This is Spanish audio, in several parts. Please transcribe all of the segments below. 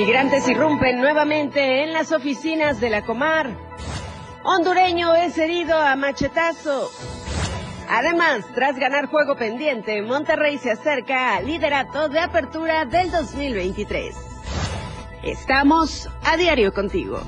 Migrantes irrumpen nuevamente en las oficinas de la Comar. Hondureño es herido a machetazo. Además, tras ganar juego pendiente, Monterrey se acerca al liderato de apertura del 2023. Estamos a diario contigo.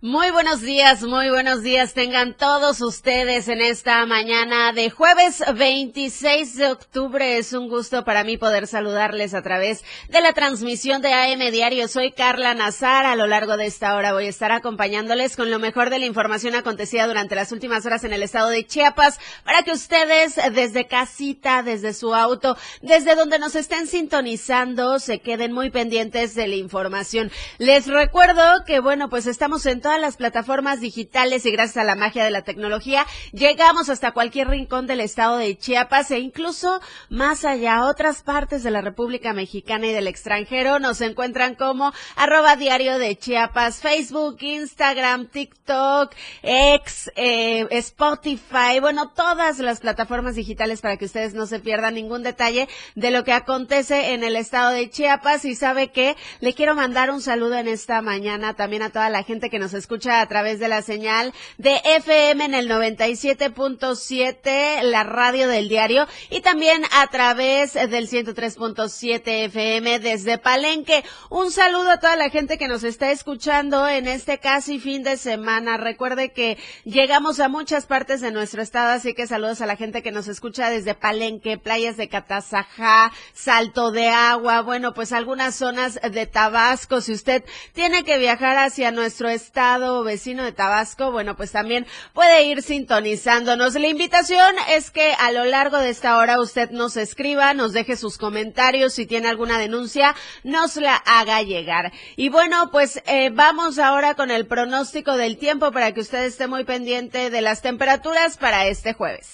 Muy buenos días, muy buenos días tengan todos ustedes en esta mañana de jueves 26 de octubre. Es un gusto para mí poder saludarles a través de la transmisión de AM Diario. Soy Carla Nazar. A lo largo de esta hora voy a estar acompañándoles con lo mejor de la información acontecida durante las últimas horas en el estado de Chiapas para que ustedes desde casita, desde su auto, desde donde nos estén sintonizando, se queden muy pendientes de la información. Les recuerdo que bueno, pues estamos en todas las plataformas digitales y gracias a la magia de la tecnología llegamos hasta cualquier rincón del estado de Chiapas e incluso más allá, otras partes de la República Mexicana y del extranjero. Nos encuentran como arroba diario de Chiapas, Facebook, Instagram, TikTok, X, eh, Spotify, bueno, todas las plataformas digitales para que ustedes no se pierdan ningún detalle de lo que acontece en el estado de Chiapas y sabe que le quiero mandar un saludo en esta mañana también a toda la gente que nos escucha a través de la señal de FM en el 97.7, la radio del diario, y también a través del 103.7 FM desde Palenque. Un saludo a toda la gente que nos está escuchando en este casi fin de semana. Recuerde que llegamos a muchas partes de nuestro estado, así que saludos a la gente que nos escucha desde Palenque, playas de Catazajá, Salto de Agua, bueno, pues algunas zonas de Tabasco. Si usted tiene que viajar hacia nuestro estado, vecino de Tabasco, bueno, pues también puede ir sintonizándonos. La invitación es que a lo largo de esta hora usted nos escriba, nos deje sus comentarios, si tiene alguna denuncia, nos la haga llegar. Y bueno, pues eh, vamos ahora con el pronóstico del tiempo para que usted esté muy pendiente de las temperaturas para este jueves.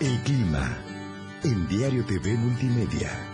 El clima en Diario TV Multimedia.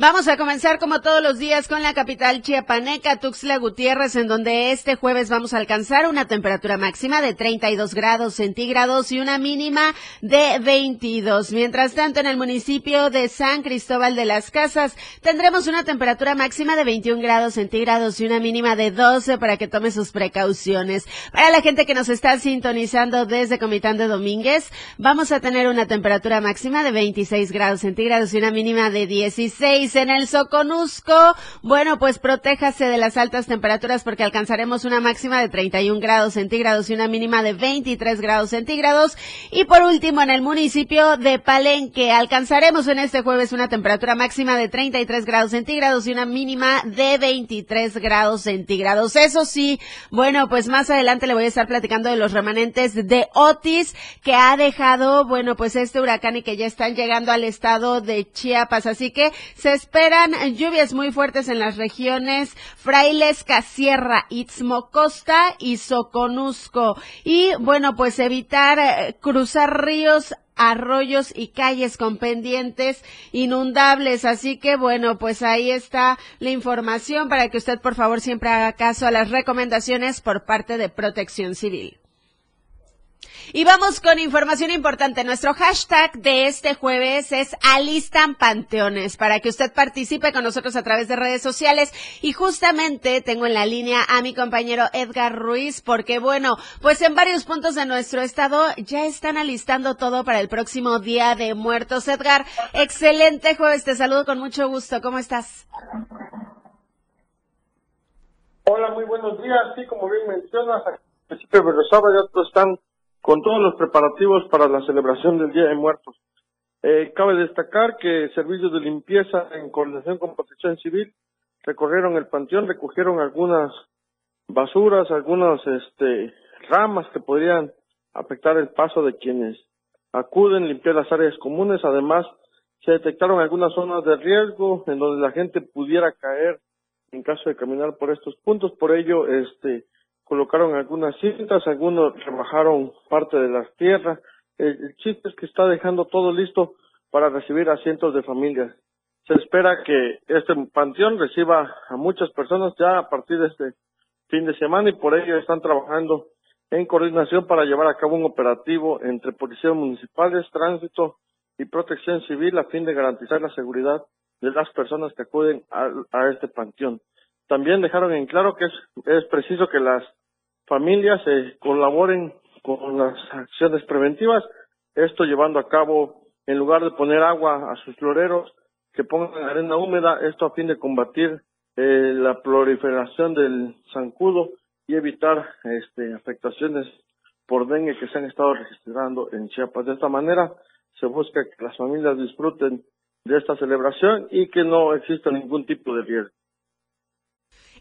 Vamos a comenzar como todos los días con la capital chiapaneca, Tuxtla Gutiérrez, en donde este jueves vamos a alcanzar una temperatura máxima de 32 grados centígrados y una mínima de 22. Mientras tanto, en el municipio de San Cristóbal de las Casas tendremos una temperatura máxima de 21 grados centígrados y una mínima de 12 para que tome sus precauciones. Para la gente que nos está sintonizando desde Comitán de Domínguez, vamos a tener una temperatura máxima de 26 grados centígrados y una mínima de 16 en el Soconusco. Bueno, pues protéjase de las altas temperaturas porque alcanzaremos una máxima de 31 grados centígrados y una mínima de 23 grados centígrados. Y por último, en el municipio de Palenque alcanzaremos en este jueves una temperatura máxima de 33 grados centígrados y una mínima de 23 grados centígrados. Eso sí, bueno, pues más adelante le voy a estar platicando de los remanentes de Otis que ha dejado, bueno, pues este huracán y que ya están llegando al estado de Chiapas. Así que se esperan lluvias muy fuertes en las regiones Frailes, Casierra, Istmo Costa y Soconusco. Y bueno, pues evitar eh, cruzar ríos arroyos y calles con pendientes inundables. Así que bueno, pues ahí está la información para que usted por favor siempre haga caso a las recomendaciones por parte de Protección Civil. Y vamos con información importante. Nuestro hashtag de este jueves es Alistan Panteones para que usted participe con nosotros a través de redes sociales. Y justamente tengo en la línea a mi compañero Edgar Ruiz porque bueno, pues en varios puntos de nuestro estado ya están alistando todo para el próximo Día de Muertos. Edgar, excelente jueves. Te saludo con mucho gusto. ¿Cómo estás? Hola, muy buenos días. Sí, como bien mencionas, el municipio de ya están con todos los preparativos para la celebración del Día de Muertos. Eh, cabe destacar que servicios de limpieza en coordinación con Protección Civil recorrieron el panteón, recogieron algunas basuras, algunas este, ramas que podrían afectar el paso de quienes acuden, limpiar las áreas comunes. Además, se detectaron algunas zonas de riesgo en donde la gente pudiera caer en caso de caminar por estos puntos. Por ello, este, colocaron algunas cintas, algunos rebajaron parte de las tierras. El, chiste es que está dejando todo listo para recibir a cientos de familias se espera que este panteón reciba a muchas personas ya a partir de este fin de semana y por ello están trabajando en coordinación para llevar a cabo un operativo entre policías municipales, tránsito y protección civil a fin de garantizar la seguridad de las personas que acuden a, este panteón. También dejaron en claro que es preciso que las familias eh, colaboren con las acciones preventivas, esto llevando a cabo, en lugar de poner agua a sus floreros, que pongan arena húmeda, esto a fin de combatir eh, la proliferación del zancudo y evitar este, afectaciones por dengue que se han estado registrando en Chiapas. De esta manera se busca que las familias disfruten de esta celebración y que no exista ningún tipo de riesgo.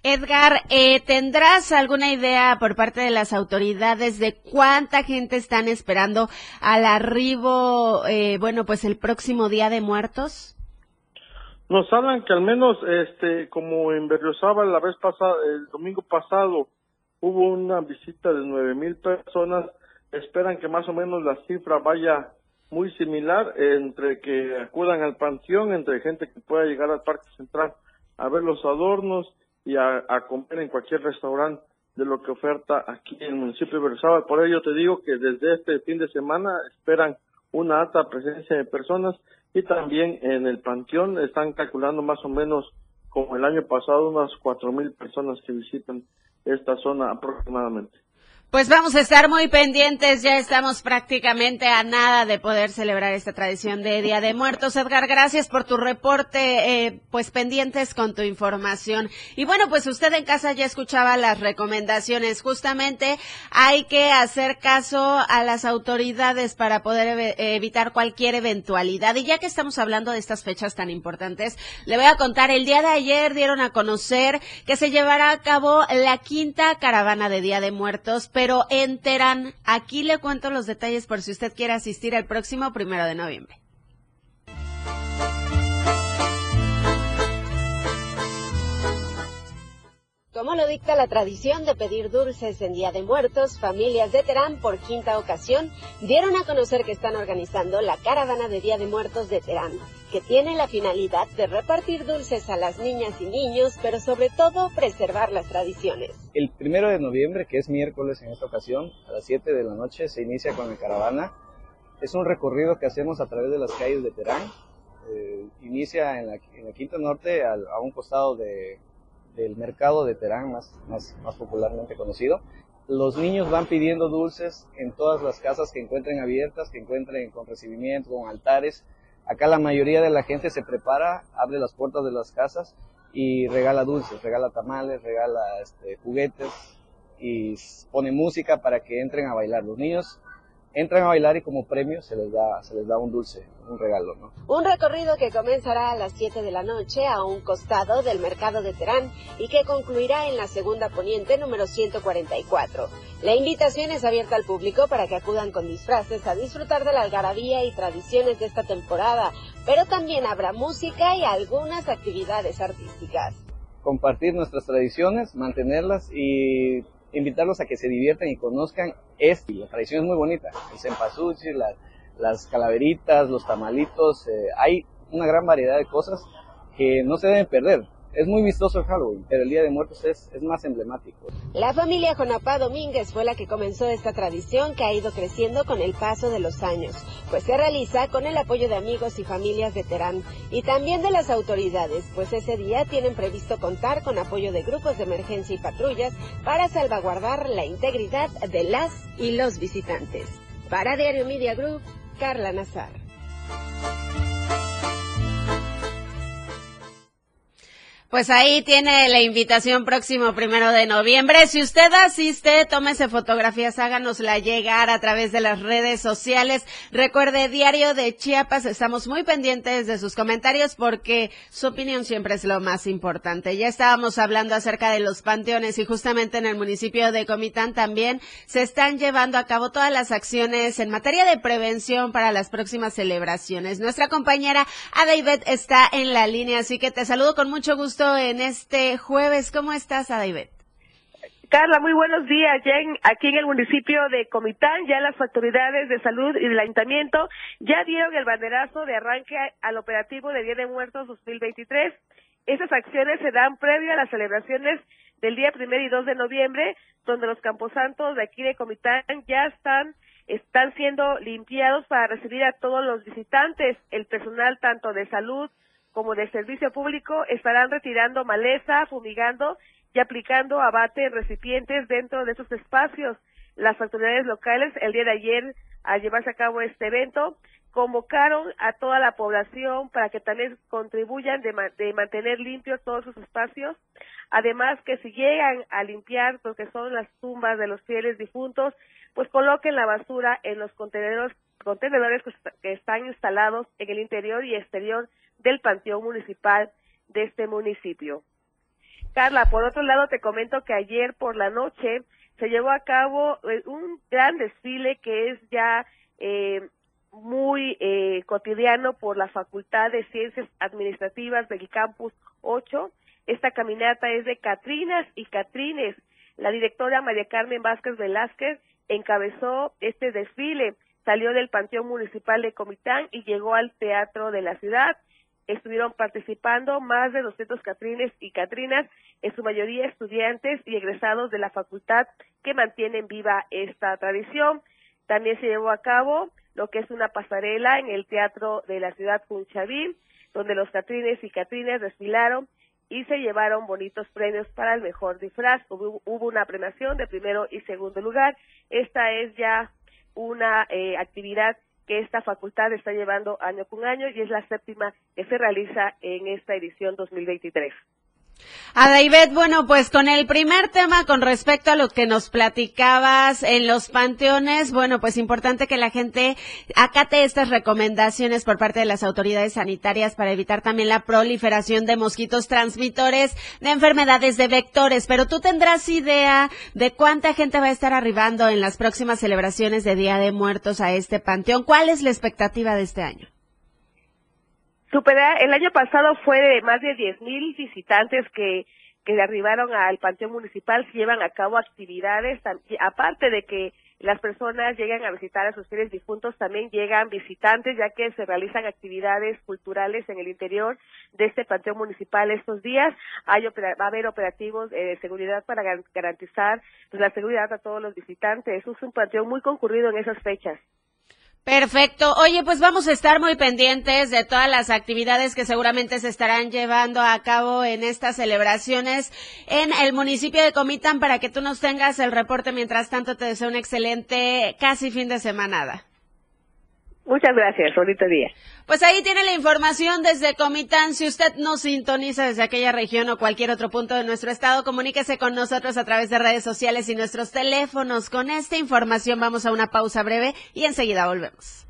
Edgar, eh, ¿tendrás alguna idea por parte de las autoridades de cuánta gente están esperando al arribo, eh, bueno, pues el próximo Día de Muertos? Nos hablan que al menos, este, como en Berriozábal la vez pasada, el domingo pasado, hubo una visita de nueve mil personas, esperan que más o menos la cifra vaya muy similar entre que acudan al panteón, entre gente que pueda llegar al Parque Central a ver los adornos y a, comer en cualquier restaurante de lo que oferta aquí en el municipio de Berzábal. Por ello te digo que desde este fin de semana esperan una alta presencia de personas y también en el panteón están calculando más o menos como el año pasado unas cuatro mil personas que visitan esta zona aproximadamente. Pues vamos a estar muy pendientes, ya estamos prácticamente a nada de poder celebrar esta tradición de Día de Muertos. Edgar, gracias por tu reporte, eh, pues pendientes con tu información. Y bueno, pues usted en casa ya escuchaba las recomendaciones. Justamente hay que hacer caso a las autoridades para poder evitar cualquier eventualidad. Y ya que estamos hablando de estas fechas tan importantes, le voy a contar, el día de ayer dieron a conocer que se llevará a cabo la quinta caravana de Día de Muertos pero en Terán. Aquí le cuento los detalles por si usted quiere asistir el próximo primero de noviembre. Como lo dicta la tradición de pedir dulces en Día de Muertos, familias de Terán por quinta ocasión dieron a conocer que están organizando la caravana de Día de Muertos de Terán, que tiene la finalidad de repartir dulces a las niñas y niños, pero sobre todo preservar las tradiciones. El primero de noviembre, que es miércoles en esta ocasión, a las 7 de la noche, se inicia con la caravana. Es un recorrido que hacemos a través de las calles de Terán. Eh, inicia en la, Quinta Norte, a un costado de del mercado de Terán, más popularmente conocido. Los niños van pidiendo dulces en todas las casas que encuentren abiertas, que encuentren con recibimiento, con altares. Acá la mayoría de la gente se prepara, abre las puertas de las casas y regala dulces, regala tamales, regala este, juguetes y pone música para que entren a bailar. Los niños entran a bailar y como premio se les da, se les da un dulce, un regalo, ¿no? Un recorrido que comenzará a las 7 de la noche a un costado del mercado de Terán y que concluirá en la segunda poniente número 144. La invitación es abierta al público para que acudan con disfraces a disfrutar de la algarabía y tradiciones de esta temporada, pero también habrá música y algunas actividades artísticas. Compartir nuestras tradiciones, mantenerlas y invitarlos a que se diviertan y conozcan esto. La tradición es muy bonita, el cempasúchil, las, las calaveritas, los tamalitos, eh, hay una gran variedad de cosas que no se deben perder es muy vistoso el Halloween, pero el Día de Muertos es, más emblemático. La familia Jonapá Domínguez fue la que comenzó esta tradición que ha ido creciendo con el paso de los años, pues se realiza con el apoyo de amigos y familias de Terán y también de las autoridades, pues ese día tienen previsto contar con apoyo de grupos de emergencia y patrullas para salvaguardar la integridad de las y los visitantes. Para Diario Media Group, Carla Nazar. Pues ahí tiene la invitación próximo primero de noviembre. Si usted asiste, tómese fotografías, háganosla llegar a través de las redes sociales. Recuerde, Diario de Chiapas, estamos muy pendientes de sus comentarios porque su opinión siempre es lo más importante. Ya estábamos hablando acerca de los panteones y justamente en el municipio de Comitán también se están llevando a cabo todas las acciones en materia de prevención para las próximas celebraciones. Nuestra compañera Adaibet está en la línea, así que te saludo con mucho gusto en este jueves. ¿Cómo estás, David? Carla, muy buenos días. Ya aquí en el municipio de Comitán, ya las autoridades de salud y del ayuntamiento ya dieron el banderazo de arranque al operativo de Día de Muertos 2023. Esas acciones se dan previo a las celebraciones del día primero y 2 de noviembre, donde los camposantos de aquí de Comitán ya están están siendo limpiados para recibir a todos los visitantes. El personal tanto de salud como de servicio público estarán retirando maleza, fumigando y aplicando abate en recipientes dentro de esos espacios. Las autoridades locales el día de ayer, al llevarse a cabo este evento, convocaron a toda la población para que también contribuyan de, de, mantener limpios todos sus espacios. Además, que si llegan a limpiar porque son las tumbas de los fieles difuntos, pues coloquen la basura en los contenedores, contenedores que están instalados en el interior y exterior del panteón municipal de este municipio. Carla, por otro lado, te comento que ayer por la noche se llevó a cabo eh, un gran desfile que es ya eh, muy eh, cotidiano por la Facultad de Ciencias Administrativas del Campus 8. Esta caminata es de Catrinas y Catrines. La directora María Carmen Vázquez Velázquez encabezó este desfile. Salió del Panteón Municipal de Comitán y llegó al Teatro de la Ciudad estuvieron participando más de 200 catrines y catrinas, en su mayoría estudiantes y egresados de la facultad que mantienen viva esta tradición. También se llevó a cabo lo que es una pasarela en el Teatro de la Ciudad Punchaví, donde los catrines y catrinas desfilaron y se llevaron bonitos premios para el mejor disfraz. Hubo, una premiación de primero y segundo lugar. Esta es ya una eh, actividad que esta facultad está llevando año con año y es la séptima que se realiza en esta edición 2023. A David, bueno, pues con el primer tema con respecto a lo que nos platicabas en los panteones, bueno, pues importante que la gente acate estas recomendaciones por parte de las autoridades sanitarias para evitar también la proliferación de mosquitos transmitores de enfermedades de vectores. Pero tú tendrás idea de cuánta gente va a estar arribando en las próximas celebraciones de Día de Muertos a este panteón. ¿Cuál es la expectativa de este año? Supera, el año pasado fue de más de 10.000 visitantes que, que arribaron al Panteón Municipal, se llevan a cabo actividades, aparte de que las personas llegan a visitar a sus fieles difuntos, también llegan visitantes, ya que se realizan actividades culturales en el interior de este Panteón Municipal estos días. Hay va a haber operativos de seguridad para garantizar pues, la seguridad a todos los visitantes. Es un panteón muy concurrido en esas fechas. Perfecto. Oye, pues vamos a estar muy pendientes de todas las actividades que seguramente se estarán llevando a cabo en estas celebraciones en el municipio de Comitán para que tú nos tengas el reporte. Mientras tanto, te deseo un excelente casi fin de semana. Muchas gracias, bonito día. Pues ahí tiene la información desde Comitán. Si usted nos sintoniza desde aquella región o cualquier otro punto de nuestro estado, comuníquese con nosotros a través de redes sociales y nuestros teléfonos. Con esta información vamos a una pausa breve y enseguida volvemos.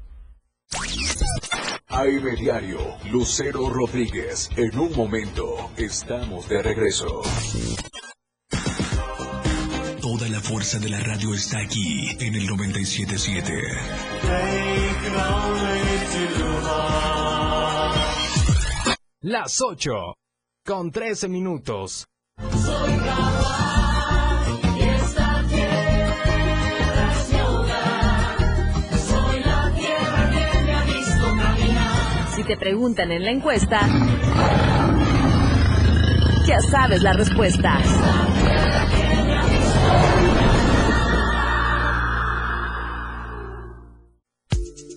AM Diario, Lucero Rodríguez. En un momento, estamos de regreso. Toda la fuerza de la radio está aquí en el 977. Las 8 con 13 minutos. Soy y esta tierra es mi hogar. Soy la tierra que me ha visto caminar. Si te preguntan en la encuesta, ya sabes la respuesta.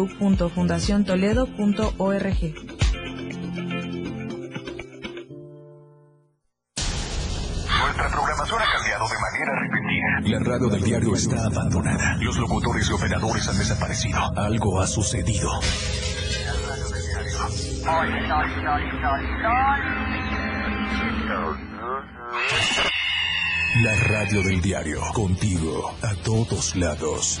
www.fundaciontoledo.org. Nuestra programación ha cambiado de manera repentina. La radio del diario está abandonada. Los locutores y operadores han desaparecido. Algo ha sucedido. La radio del diario, contigo a todos lados.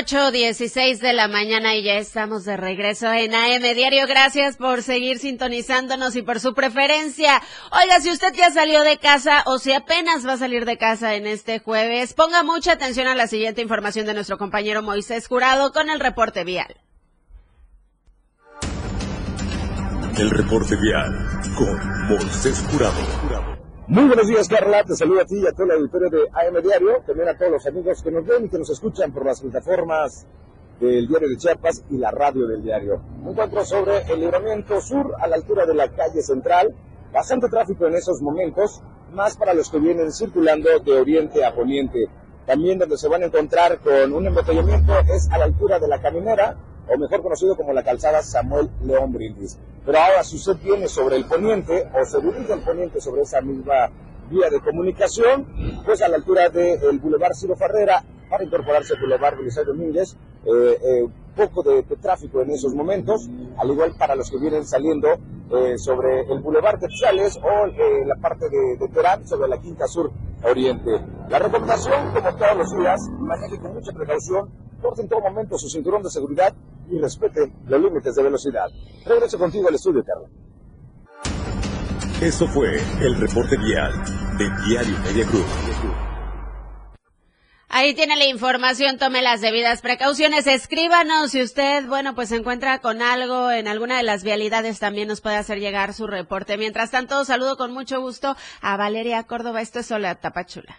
Ocho dieciséis de la mañana y ya estamos de regreso en AM Diario. Gracias por seguir sintonizándonos y por su preferencia. Oiga, si usted ya salió de casa o si apenas va a salir de casa en este jueves, ponga mucha atención a la siguiente información de nuestro compañero Moisés Jurado con el reporte vial. El reporte vial con Moisés Jurado. Muy buenos días, Carla. Te saludo a ti y a todo el auditorio de AM Diario. También a todos los amigos que nos ven y que nos escuchan por las plataformas del Diario de Chiapas y la radio del diario. Me encuentro sobre el libramiento sur a la altura de la calle central. Bastante tráfico en esos momentos, más para los que vienen circulando de oriente a poniente. También donde se van a encontrar con un embotellamiento es a la altura de la caminera, o mejor conocido como la calzada Samuel León Brindis. Pero ahora, si usted viene sobre el poniente o se dirige al poniente sobre esa misma vía de comunicación, pues a la altura del Boulevard Ciro Farrera, para incorporarse al Boulevard Belisario Domínguez, eh, eh, poco de, de tráfico en esos momentos, al igual para los que vienen saliendo eh, sobre el Boulevard Quetzales o eh, la parte de, de Terán sobre la Quinta Sur Oriente. La recomendación, como todos los días, maneje con mucha precaución, porte en todo momento su cinturón de seguridad y respete los límites de velocidad. Regreso contigo al estudio, Carla. Eso fue el reporte vial de Diario Media Group. Ahí tiene la información, tome las debidas precauciones, escríbanos si usted, bueno, pues se encuentra con algo en alguna de las vialidades, también nos puede hacer llegar su reporte. Mientras tanto, saludo con mucho gusto a Valeria Córdoba, esto es Sola Tapachula.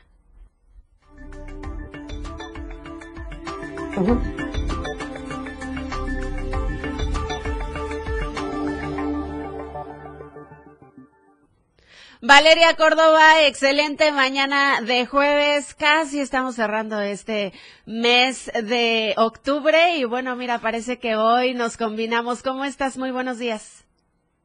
Valeria Córdoba, excelente mañana de jueves. Casi estamos cerrando este mes de octubre y bueno, mira, parece que hoy nos combinamos. ¿Cómo estás? Muy buenos días.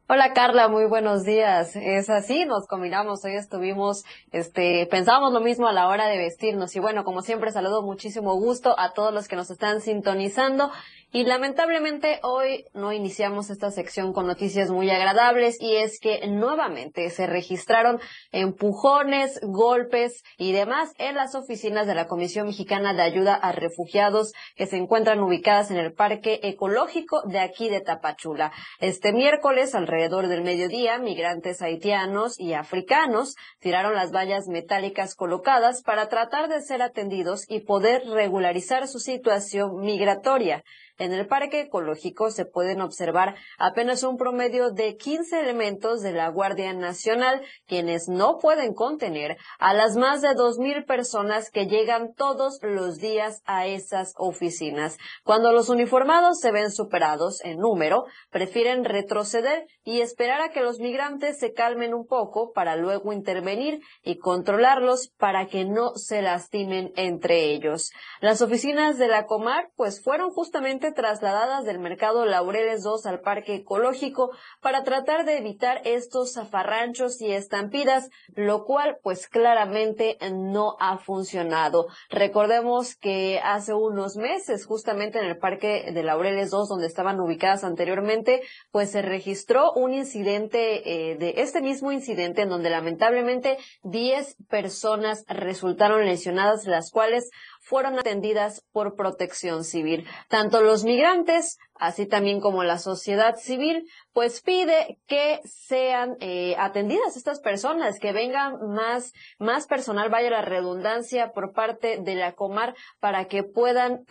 Hola Carla, muy buenos días. Es así, nos combinamos. Hoy estuvimos, este, pensábamos lo mismo a la hora de vestirnos. Y bueno, como siempre, saludo muchísimo gusto a todos los que nos están sintonizando. Y lamentablemente hoy no iniciamos esta sección con noticias muy agradables y es que nuevamente se registraron empujones, golpes y demás en las oficinas de la Comisión Mexicana de Ayuda a Refugiados que se encuentran ubicadas en el Parque Ecológico de aquí de Tapachula. Este miércoles, alrededor del mediodía, migrantes haitianos y africanos tiraron las vallas metálicas colocadas para tratar de ser atendidos y poder regularizar su situación migratoria. En el parque ecológico se pueden observar apenas un promedio de 15 elementos de la Guardia Nacional, quienes no pueden contener a las más de 2.000 personas que llegan todos los días a esas oficinas. Cuando los uniformados se ven superados en número, prefieren retroceder y esperar a que los migrantes se calmen un poco para luego intervenir y controlarlos para que no se lastimen entre ellos. Las oficinas de la Comar pues fueron justamente trasladadas del mercado Laureles 2 al parque ecológico para tratar de evitar estos zafarranchos y estampidas, lo cual pues claramente no ha funcionado. Recordemos que hace unos meses, justamente en el parque de Laureles 2, donde estaban ubicadas anteriormente, pues se registró un incidente, eh, de este mismo incidente en donde lamentablemente 10 personas resultaron lesionadas, las cuales fueron atendidas por protección civil. Tanto los migrantes, así también como la sociedad civil, pues pide que sean eh, atendidas estas personas, que vengan más, más personal, vaya la redundancia, por parte de la Comar para que puedan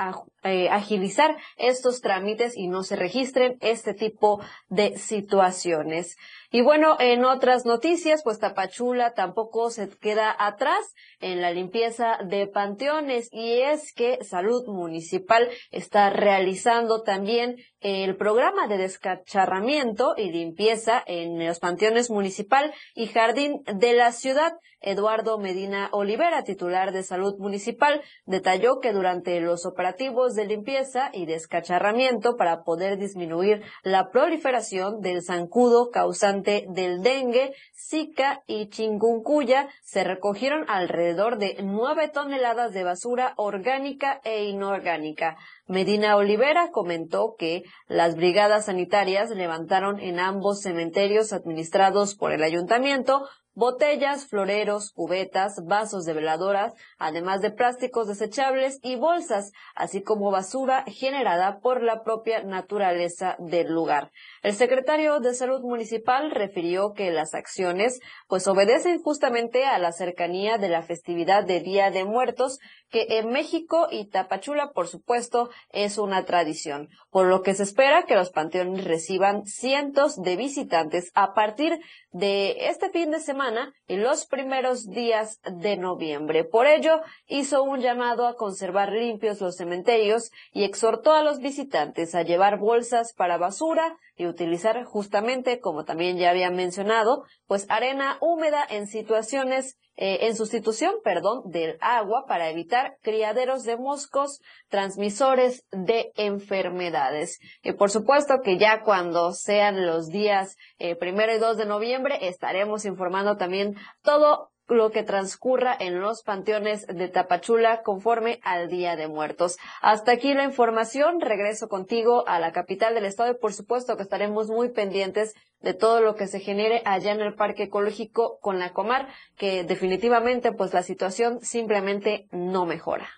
eh, agilizar estos trámites y no se registren este tipo de situaciones. Y bueno, en otras noticias, pues Tapachula tampoco se queda atrás en la limpieza de panteones y es que Salud Municipal está realizando también el programa de descacharramiento y limpieza en los panteones municipal y jardín de la ciudad. Eduardo Medina Olivera, titular de Salud Municipal, detalló que durante los operativos de limpieza y descacharramiento para poder disminuir la proliferación del zancudo causante del dengue, zika y chinguncuya, se recogieron alrededor de nueve toneladas de basura orgánica e inorgánica. Medina Olivera comentó que las brigadas sanitarias levantaron en ambos cementerios administrados por el ayuntamiento botellas, floreros, cubetas, vasos de veladoras, además de plásticos desechables y bolsas, así como basura generada por la propia naturaleza del lugar. El secretario de Salud Municipal refirió que las acciones pues obedecen justamente a la cercanía de la festividad de Día de Muertos, que en México y Tapachula, por supuesto, es una tradición, por lo que se espera que los panteones reciban cientos de visitantes a partir de este fin de semana en los primeros días de noviembre. Por ello, hizo un llamado a conservar limpios los cementerios y exhortó a los visitantes a llevar bolsas para basura y utilizar justamente, como también ya había mencionado, pues arena húmeda en situaciones eh, en sustitución, perdón, del agua para evitar criaderos de moscos transmisores de enfermedades. Y por supuesto que ya cuando sean los días eh, primero y 2 de noviembre estaremos informando también todo lo que transcurra en los panteones de Tapachula conforme al Día de Muertos. Hasta aquí la información. Regreso contigo a la capital del estado y por supuesto que estaremos muy pendientes de todo lo que se genere allá en el Parque Ecológico con la Comar, que definitivamente pues la situación simplemente no mejora.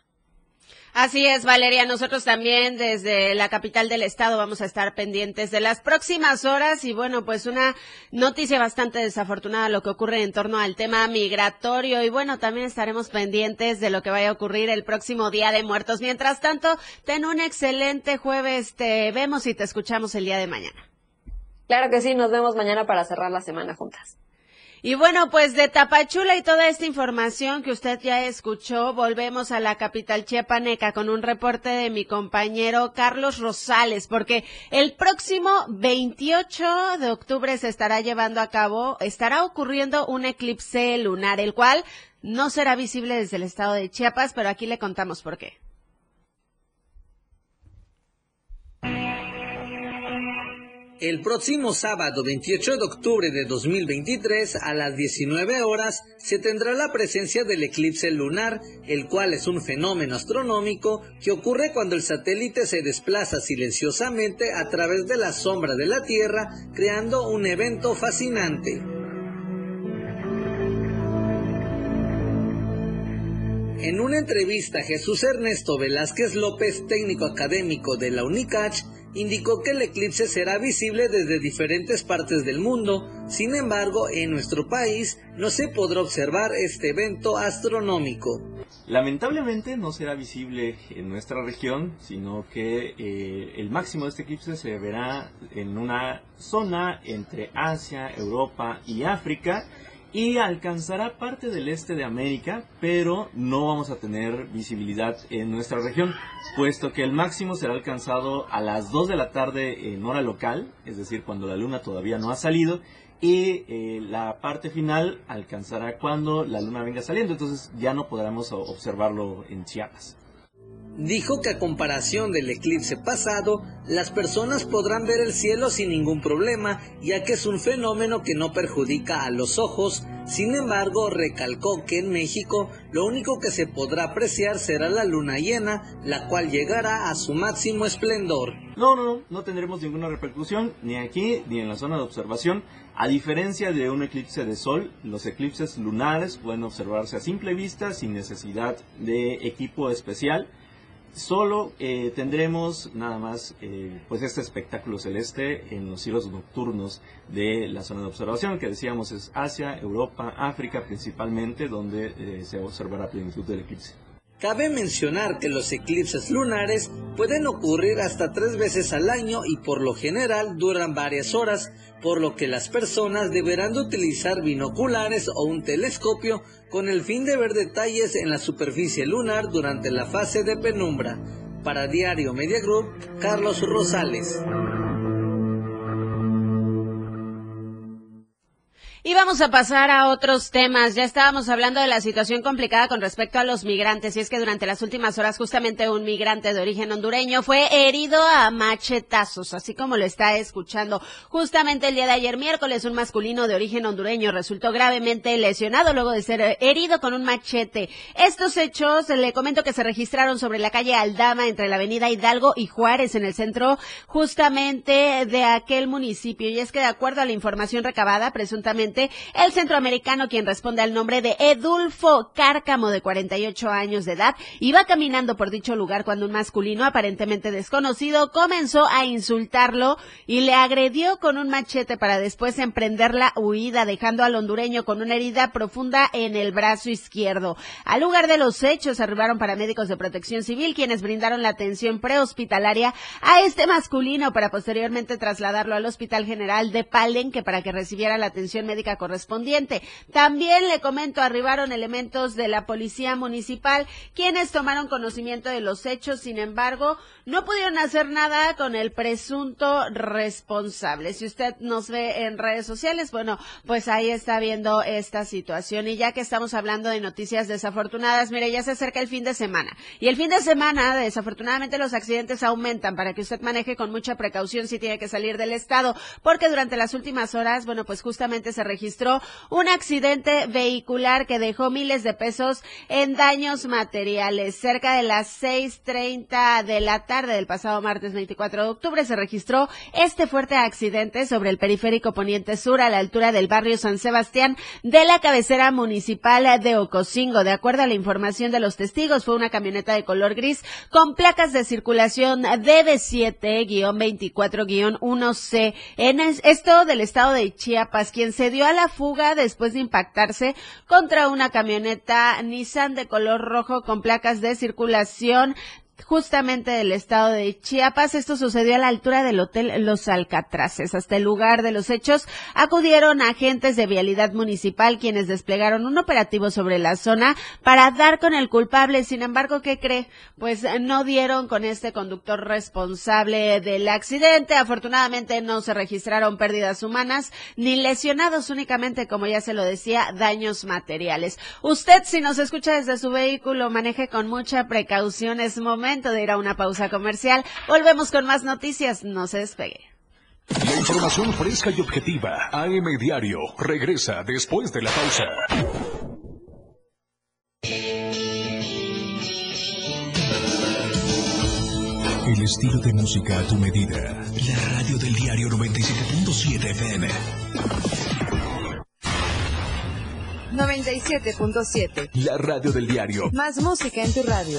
Así es, Valeria. Nosotros también desde la capital del estado vamos a estar pendientes de las próximas horas y bueno, pues una noticia bastante desafortunada lo que ocurre en torno al tema migratorio y bueno, también estaremos pendientes de lo que vaya a ocurrir el próximo Día de Muertos. Mientras tanto, ten un excelente jueves. Te vemos y te escuchamos el día de mañana. Claro que sí, nos vemos mañana para cerrar la semana juntas. Y bueno, pues de Tapachula y toda esta información que usted ya escuchó, volvemos a la capital chiapaneca con un reporte de mi compañero Carlos Rosales, porque el próximo 28 de octubre se estará llevando a cabo, estará ocurriendo un eclipse lunar, el cual no será visible desde el estado de Chiapas, pero aquí le contamos por qué. El próximo sábado 28 de octubre de 2023 a las 19 horas se tendrá la presencia del eclipse lunar, el cual es un fenómeno astronómico que ocurre cuando el satélite se desplaza silenciosamente a través de la sombra de la Tierra, creando un evento fascinante. En una entrevista, Jesús Ernesto Velázquez López, técnico académico de la UNICACH, indicó que el eclipse será visible desde diferentes partes del mundo, sin embargo, en nuestro país no se podrá observar este evento astronómico. Lamentablemente no será visible en nuestra región, sino que eh, el máximo de este eclipse se verá en una zona entre Asia, Europa y África, y alcanzará parte del este de América, pero no vamos a tener visibilidad en nuestra región, puesto que el máximo será alcanzado a las 2 de la tarde en hora local, es decir, cuando la luna todavía no ha salido, y eh, la parte final alcanzará cuando la luna venga saliendo, entonces ya no podremos observarlo en Chiapas. Dijo que a comparación del eclipse pasado, las personas podrán ver el cielo sin ningún problema, ya que es un fenómeno que no perjudica a los ojos. Sin embargo, recalcó que en México lo único que se podrá apreciar será la luna llena, la cual llegará a su máximo esplendor. No, no, no, no tendremos ninguna repercusión ni aquí ni en la zona de observación. A diferencia de un eclipse de sol, los eclipses lunares pueden observarse a simple vista sin necesidad de equipo especial. Solo eh, tendremos nada más eh, pues este espectáculo celeste en los cielos nocturnos de la zona de observación que decíamos es Asia, Europa, África principalmente donde eh, se observará plenitud del eclipse. Cabe mencionar que los eclipses lunares pueden ocurrir hasta tres veces al año y por lo general duran varias horas, por lo que las personas deberán de utilizar binoculares o un telescopio con el fin de ver detalles en la superficie lunar durante la fase de penumbra. Para Diario Media Group, Carlos Rosales. Y vamos a pasar a otros temas. Ya estábamos hablando de la situación complicada con respecto a los migrantes. Y es que durante las últimas horas justamente un migrante de origen hondureño fue herido a machetazos, así como lo está escuchando. Justamente el día de ayer miércoles un masculino de origen hondureño resultó gravemente lesionado luego de ser herido con un machete. Estos hechos le comento que se registraron sobre la calle Aldama entre la avenida Hidalgo y Juárez en el centro justamente de aquel municipio. Y es que de acuerdo a la información recabada presuntamente el centroamericano, quien responde al nombre de Edulfo Cárcamo, de 48 años de edad, iba caminando por dicho lugar cuando un masculino aparentemente desconocido comenzó a insultarlo y le agredió con un machete para después emprender la huida, dejando al hondureño con una herida profunda en el brazo izquierdo. Al lugar de los hechos arribaron paramédicos de protección civil, quienes brindaron la atención prehospitalaria a este masculino para posteriormente trasladarlo al Hospital General de Palenque para que recibiera la atención médica correspondiente. También le comento, arribaron elementos de la policía municipal, quienes tomaron conocimiento de los hechos, sin embargo, no pudieron hacer nada con el presunto responsable. Si usted nos ve en redes sociales, bueno, pues ahí está viendo esta situación. Y ya que estamos hablando de noticias desafortunadas, mire, ya se acerca el fin de semana. Y el fin de semana, desafortunadamente, los accidentes aumentan para que usted maneje con mucha precaución si tiene que salir del estado, porque durante las últimas horas, bueno, pues justamente se registró un accidente vehicular que dejó miles de pesos en daños materiales. Cerca de las 6.30 de la tarde del pasado martes 24 de octubre se registró este fuerte accidente sobre el periférico poniente sur a la altura del barrio San Sebastián de la cabecera municipal de Ocosingo. De acuerdo a la información de los testigos, fue una camioneta de color gris con placas de circulación DD7-24-1C en esto del estado de Chiapas, quien se dio a la fuga después de impactarse contra una camioneta Nissan de color rojo con placas de circulación justamente del estado de Chiapas. Esto sucedió a la altura del Hotel Los Alcatraces. Hasta el lugar de los hechos acudieron agentes de vialidad municipal quienes desplegaron un operativo sobre la zona para dar con el culpable. Sin embargo, ¿qué cree? Pues no dieron con este conductor responsable del accidente. Afortunadamente no se registraron pérdidas humanas ni lesionados únicamente, como ya se lo decía, daños materiales. Usted, si nos escucha desde su vehículo, maneje con mucha precaución. Es momento de ir a una pausa comercial. Volvemos con más noticias. No se despegue. La información fresca y objetiva. AM Diario. Regresa después de la pausa. El estilo de música a tu medida. La radio del diario 97.7 FM. 97.7. La radio del diario. Más música en tu radio.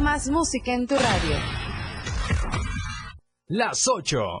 Más música en tu radio. Las 8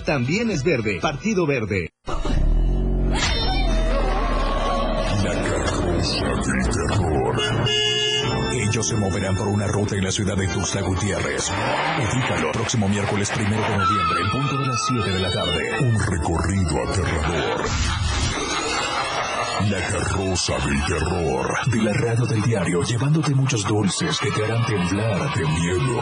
también es verde. Partido Verde. La carroza del terror. Ellos se moverán por una ruta en la ciudad de Tuxtla Gutiérrez. Edícalo, próximo miércoles primero de noviembre, en punto de las 7 de la tarde. Un recorrido aterrador. La carroza del terror. De la radio del diario, llevándote muchos dulces que te harán temblar de miedo.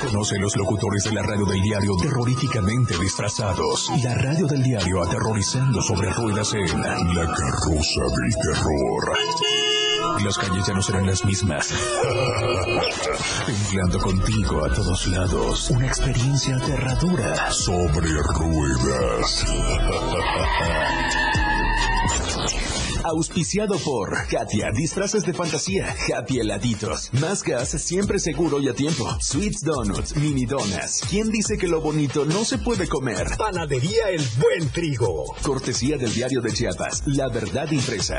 Conoce los locutores de la radio del diario terroríficamente disfrazados. La radio del diario aterrorizando sobre ruedas en La carroza del terror. Las calles ya no serán las mismas. Temblando contigo a todos lados. Una experiencia aterradora sobre ruedas. Auspiciado por Katia, disfraces de fantasía, Happy heladitos, más gas siempre seguro y a tiempo, Sweets Donuts, mini donas. ¿Quién dice que lo bonito no se puede comer? Panadería El Buen Trigo. Cortesía del diario de Chiapas, La Verdad Impresa.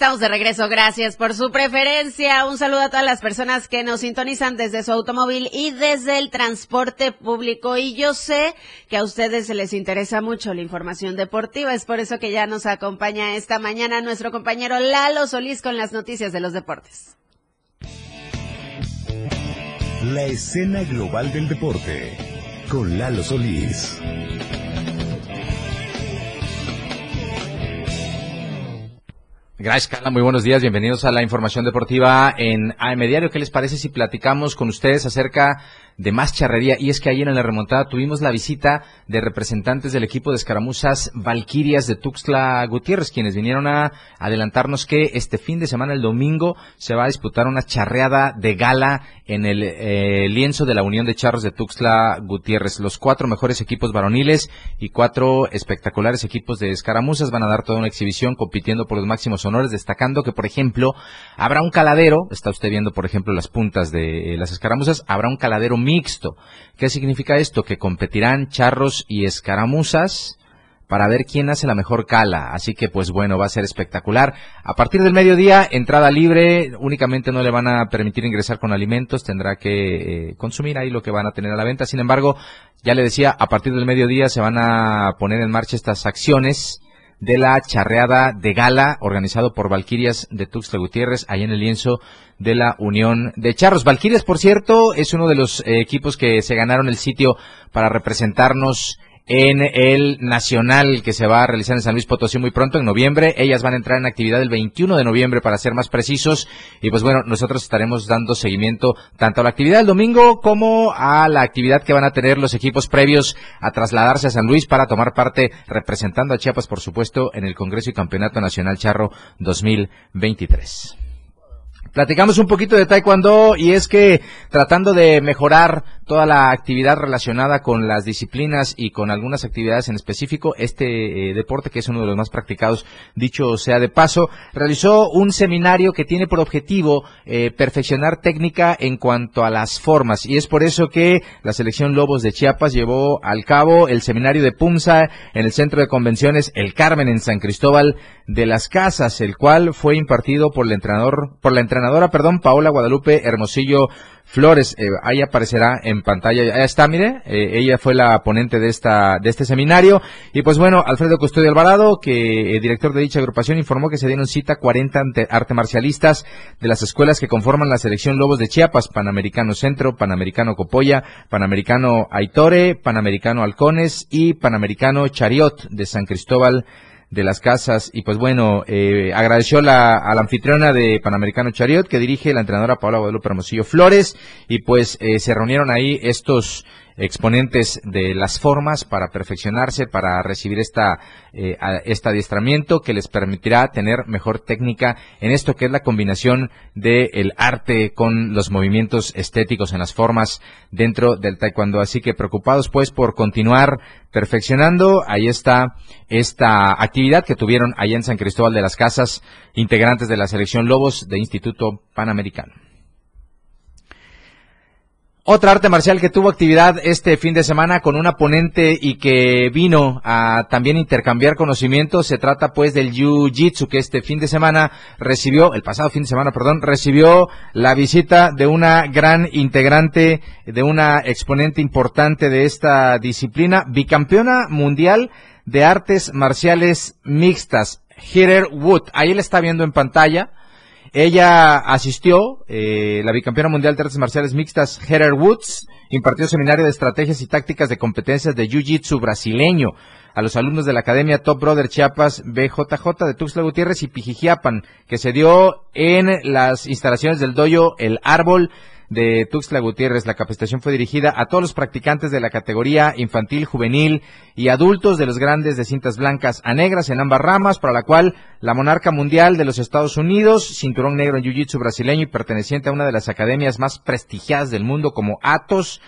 Estamos de regreso, gracias por su preferencia. Un saludo a todas las personas que nos sintonizan desde su automóvil y desde el transporte público. Y yo sé que a ustedes se les interesa mucho la información deportiva. Es por eso que ya nos acompaña esta mañana nuestro compañero Lalo Solís con las noticias de los deportes. La escena global del deporte con Lalo Solís. Gracias, Carla. Muy buenos días. Bienvenidos a la información deportiva en AM Diario. ¿Qué les parece si platicamos con ustedes acerca de más charrería? Y es que ayer en la remontada tuvimos la visita de representantes del equipo de escaramuzas Valquirias de Tuxtla Gutiérrez, quienes vinieron a adelantarnos que este fin de semana, el domingo, se va a disputar una charreada de gala en el eh, lienzo de la Unión de Charros de Tuxtla Gutiérrez. Los cuatro mejores equipos varoniles y cuatro espectaculares equipos de escaramuzas van a dar toda una exhibición compitiendo por los máximos honores, destacando que, por ejemplo, habrá un caladero, está usted viendo, por ejemplo, las puntas de eh, las escaramuzas, habrá un caladero mixto. ¿Qué significa esto? Que competirán charros y escaramuzas para ver quién hace la mejor cala. Así que pues bueno, va a ser espectacular. A partir del mediodía, entrada libre, únicamente no le van a permitir ingresar con alimentos, tendrá que eh, consumir ahí lo que van a tener a la venta. Sin embargo, ya le decía, a partir del mediodía se van a poner en marcha estas acciones de la charreada de gala organizado por Valquirias de Tuxtla Gutiérrez, ahí en el lienzo de la Unión de Charros. Valquirias, por cierto, es uno de los eh, equipos que se ganaron el sitio para representarnos en el Nacional que se va a realizar en San Luis Potosí muy pronto, en noviembre. Ellas van a entrar en actividad el 21 de noviembre para ser más precisos. Y pues bueno, nosotros estaremos dando seguimiento tanto a la actividad del domingo como a la actividad que van a tener los equipos previos a trasladarse a San Luis para tomar parte representando a Chiapas, por supuesto, en el Congreso y Campeonato Nacional Charro 2023. Platicamos un poquito de Taekwondo y es que tratando de mejorar toda la actividad relacionada con las disciplinas y con algunas actividades en específico, este eh, deporte que es uno de los más practicados, dicho sea de paso, realizó un seminario que tiene por objetivo eh, perfeccionar técnica en cuanto a las formas. Y es por eso que la selección Lobos de Chiapas llevó al cabo el seminario de Punza en el centro de convenciones El Carmen en San Cristóbal de las Casas, el cual fue impartido por el entrenador, por la entrenadora entrenadora, perdón, Paola Guadalupe Hermosillo Flores, eh, ahí aparecerá en pantalla, ahí está, mire, eh, ella fue la ponente de esta, de este seminario, y pues bueno, Alfredo Custodio Alvarado, que eh, director de dicha agrupación, informó que se dieron cita 40 ante- arte marcialistas de las escuelas que conforman la selección Lobos de Chiapas, Panamericano Centro, Panamericano Copolla, Panamericano Aitore, Panamericano Halcones y Panamericano Chariot de San Cristóbal de las casas. Y pues bueno, eh, agradeció la, a la anfitriona de Panamericano Chariot que dirige la entrenadora Paola Guadalupe Hermosillo Flores. Y pues eh, se reunieron ahí estos exponentes de las formas para perfeccionarse, para recibir esta, eh, este adiestramiento que les permitirá tener mejor técnica en esto que es la combinación del arte con los movimientos estéticos en las formas dentro del taekwondo. Así que preocupados pues por continuar perfeccionando, ahí está esta actividad que tuvieron allá en San Cristóbal de las Casas, integrantes de la selección Lobos de Instituto Panamericano. Otra arte marcial que tuvo actividad este fin de semana con una ponente y que vino a también intercambiar conocimientos. Se trata pues del Jiu-Jitsu que este fin de semana recibió, el pasado fin de semana, perdón, recibió la visita de una gran integrante, de una exponente importante de esta disciplina, bicampeona mundial de artes marciales mixtas, Heather Wood. Ahí la está viendo en pantalla. Ella asistió, eh, la bicampeona mundial de artes marciales mixtas, Heather Woods, impartió seminario de estrategias y tácticas de competencias de Jiu-Jitsu brasileño a los alumnos de la Academia Top Brother Chiapas BJJ de Tuxtla Gutiérrez y Pijijiapan, que se dio en las instalaciones del dojo El Árbol de Tuxtla Gutiérrez. La capacitación fue dirigida a todos los practicantes de la categoría infantil, juvenil y adultos de los grandes de cintas blancas a negras en ambas ramas, para la cual la monarca mundial de los Estados Unidos, cinturón negro en Jiu-Jitsu brasileño y perteneciente a una de las academias más prestigiadas del mundo como Atos,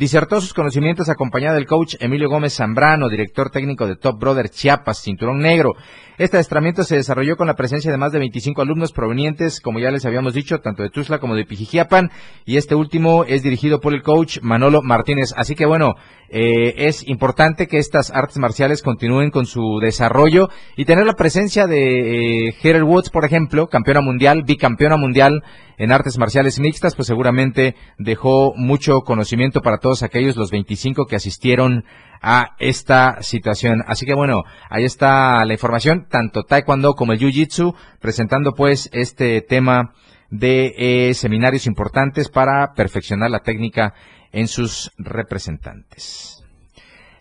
Disertó sus conocimientos acompañado del coach Emilio Gómez Zambrano, director técnico de Top Brother Chiapas, cinturón negro. Este adiestramiento se desarrolló con la presencia de más de 25 alumnos provenientes, como ya les habíamos dicho, tanto de Tuzla como de Pijijiapan, y este último es dirigido por el coach Manolo Martínez. Así que bueno, eh, es importante que estas artes marciales continúen con su desarrollo y tener la presencia de eh, Heather Woods, por ejemplo, campeona mundial, bicampeona mundial en artes marciales mixtas, pues seguramente dejó mucho conocimiento para todos aquellos, los 25 que asistieron a esta situación. Así que bueno, ahí está la información, tanto Taekwondo como el Jiu-Jitsu, presentando pues este tema de eh, seminarios importantes para perfeccionar la técnica en sus representantes.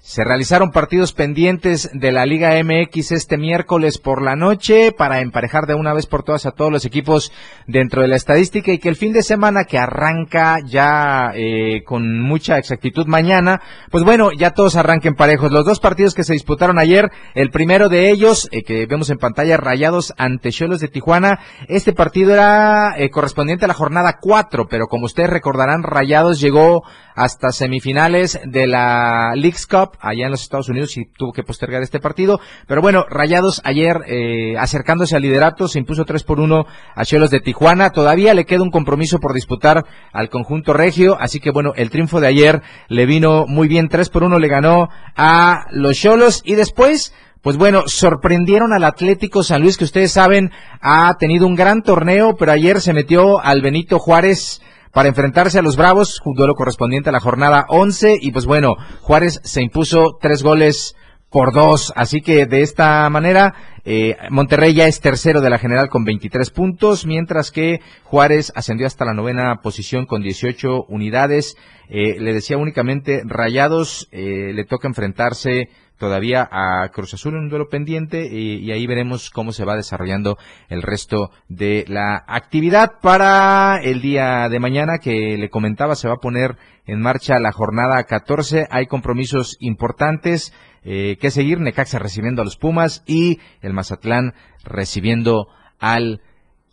Se realizaron partidos pendientes de la Liga MX este miércoles por la noche para emparejar de una vez por todas a todos los equipos dentro de la estadística y que el fin de semana que arranca ya eh, con mucha exactitud mañana, pues bueno, ya todos arranquen parejos. Los dos partidos que se disputaron ayer, el primero de ellos, eh, que vemos en pantalla, Rayados ante Cholos de Tijuana, este partido era eh, correspondiente a la jornada 4, pero como ustedes recordarán, Rayados llegó hasta semifinales de la Leagues Cup allá en los Estados Unidos y tuvo que postergar este partido. Pero bueno, Rayados ayer eh, acercándose al liderato se impuso 3 por 1 a Cholos de Tijuana. Todavía le queda un compromiso por disputar al conjunto regio, así que bueno, el triunfo de ayer le vino muy bien. 3 por 1 le ganó a los Cholos y después pues bueno, sorprendieron al Atlético San Luis, que ustedes saben ha tenido un gran torneo, pero ayer se metió al Benito Juárez para enfrentarse a los Bravos, duelo correspondiente a la jornada 11, y pues bueno, Juárez se impuso tres goles por dos, así que de esta manera eh, Monterrey ya es tercero de la general con 23 puntos, mientras que Juárez ascendió hasta la novena posición con 18 unidades. Eh, le decía únicamente Rayados, eh, le toca enfrentarse todavía a Cruz Azul en un duelo pendiente y, y, ahí veremos cómo se va desarrollando el resto de la actividad. Para el día de mañana que le comentaba se va a poner en marcha la jornada 14 hay compromisos importantes eh, que seguir Necaxa recibiendo a los Pumas y el Mazatlán recibiendo al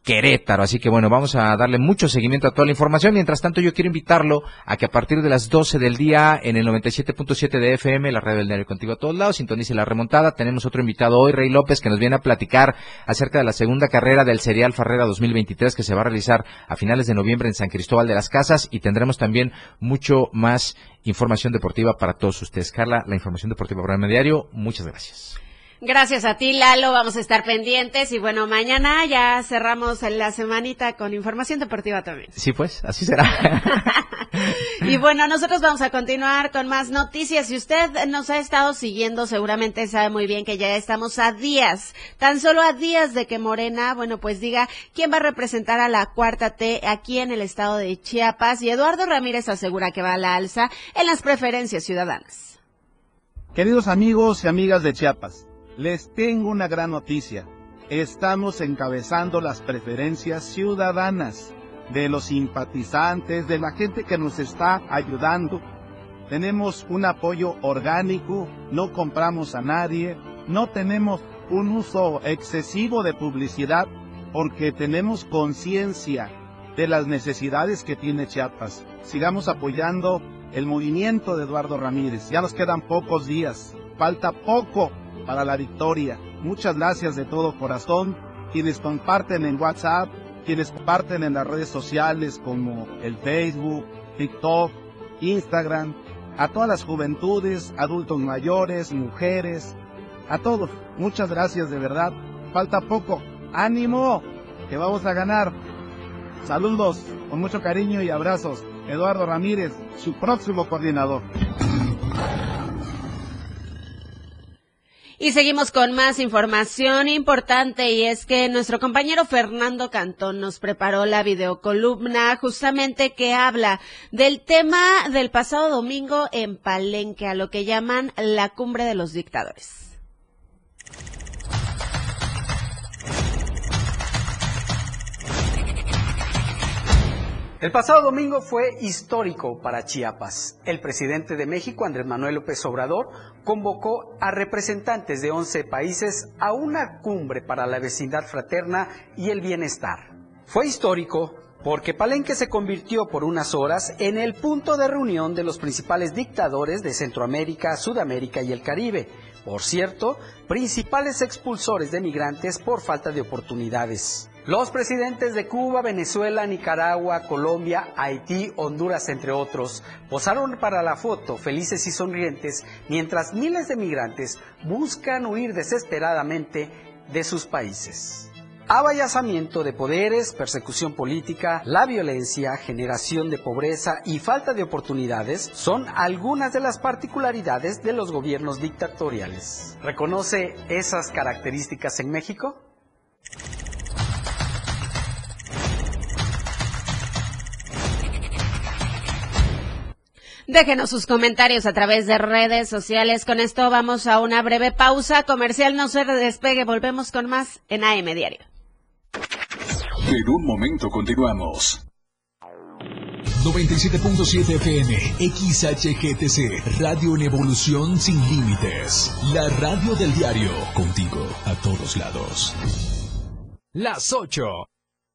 Querétaro. Así que bueno, vamos a darle mucho seguimiento a toda la información. Mientras tanto, yo quiero invitarlo a que a partir de las 12 del día en el 97.7 de FM, la radio del diario contigo a todos lados, sintonice la remontada. Tenemos otro invitado hoy, Rey López, que nos viene a platicar acerca de la segunda carrera del Serial Farrera 2023 que se va a realizar a finales de noviembre en San Cristóbal de las Casas y tendremos también mucho más información deportiva para todos ustedes. Carla, la información deportiva para el diario, muchas gracias. Gracias a ti, Lalo. Vamos a estar pendientes. Y bueno, mañana ya cerramos la semanita con información deportiva también. Sí, pues, así será. Y bueno, nosotros vamos a continuar con más noticias. Si usted nos ha estado siguiendo, seguramente sabe muy bien que ya estamos a días, tan solo a días de que Morena, bueno, pues diga quién va a representar a la cuarta T aquí en el estado de Chiapas. Y Eduardo Ramírez asegura que va a la alza en las preferencias ciudadanas. Queridos amigos y amigas de Chiapas, les tengo una gran noticia. Estamos encabezando las preferencias ciudadanas de los simpatizantes, de la gente que nos está ayudando. Tenemos un apoyo orgánico, no compramos a nadie, no tenemos un uso excesivo de publicidad porque tenemos conciencia de las necesidades que tiene Chiapas. Sigamos apoyando el movimiento de Eduardo Ramírez. Ya nos quedan pocos días, falta poco para la victoria. Muchas gracias de todo corazón. Quienes comparten en WhatsApp, quienes comparten en las redes sociales como el Facebook, TikTok, Instagram, a todas las juventudes, adultos mayores, mujeres, a todos. Muchas gracias de verdad. Falta poco. ánimo, que vamos a ganar. Saludos con mucho cariño y abrazos. Eduardo Ramírez, su próximo coordinador. Y seguimos con más información importante y es que nuestro compañero Fernando Cantón nos preparó la videocolumna justamente que habla del tema del pasado domingo en Palenque, a lo que llaman la cumbre de los dictadores. El pasado domingo fue histórico para Chiapas. El presidente de México, Andrés Manuel López Obrador, convocó a representantes de 11 países a una cumbre para la vecindad fraterna y el bienestar. Fue histórico porque Palenque se convirtió por unas horas en el punto de reunión de los principales dictadores de Centroamérica, Sudamérica y el Caribe. Por cierto, principales expulsores de migrantes por falta de oportunidades. Los presidentes de Cuba, Venezuela, Nicaragua, Colombia, Haití, Honduras, entre otros, posaron para la foto felices y sonrientes mientras miles de migrantes buscan huir desesperadamente de sus países. Abayazamiento de poderes, persecución política, la violencia, generación de pobreza y falta de oportunidades son algunas de las particularidades de los gobiernos dictatoriales. ¿Reconoce esas características en México? Déjenos sus comentarios a través de redes sociales. Con esto vamos a una breve pausa comercial. No se despegue. Volvemos con más en AM Diario. En un momento continuamos. 97.7 FM, XHGTC, Radio en Evolución Sin Límites. La radio del diario, contigo a todos lados. Las 8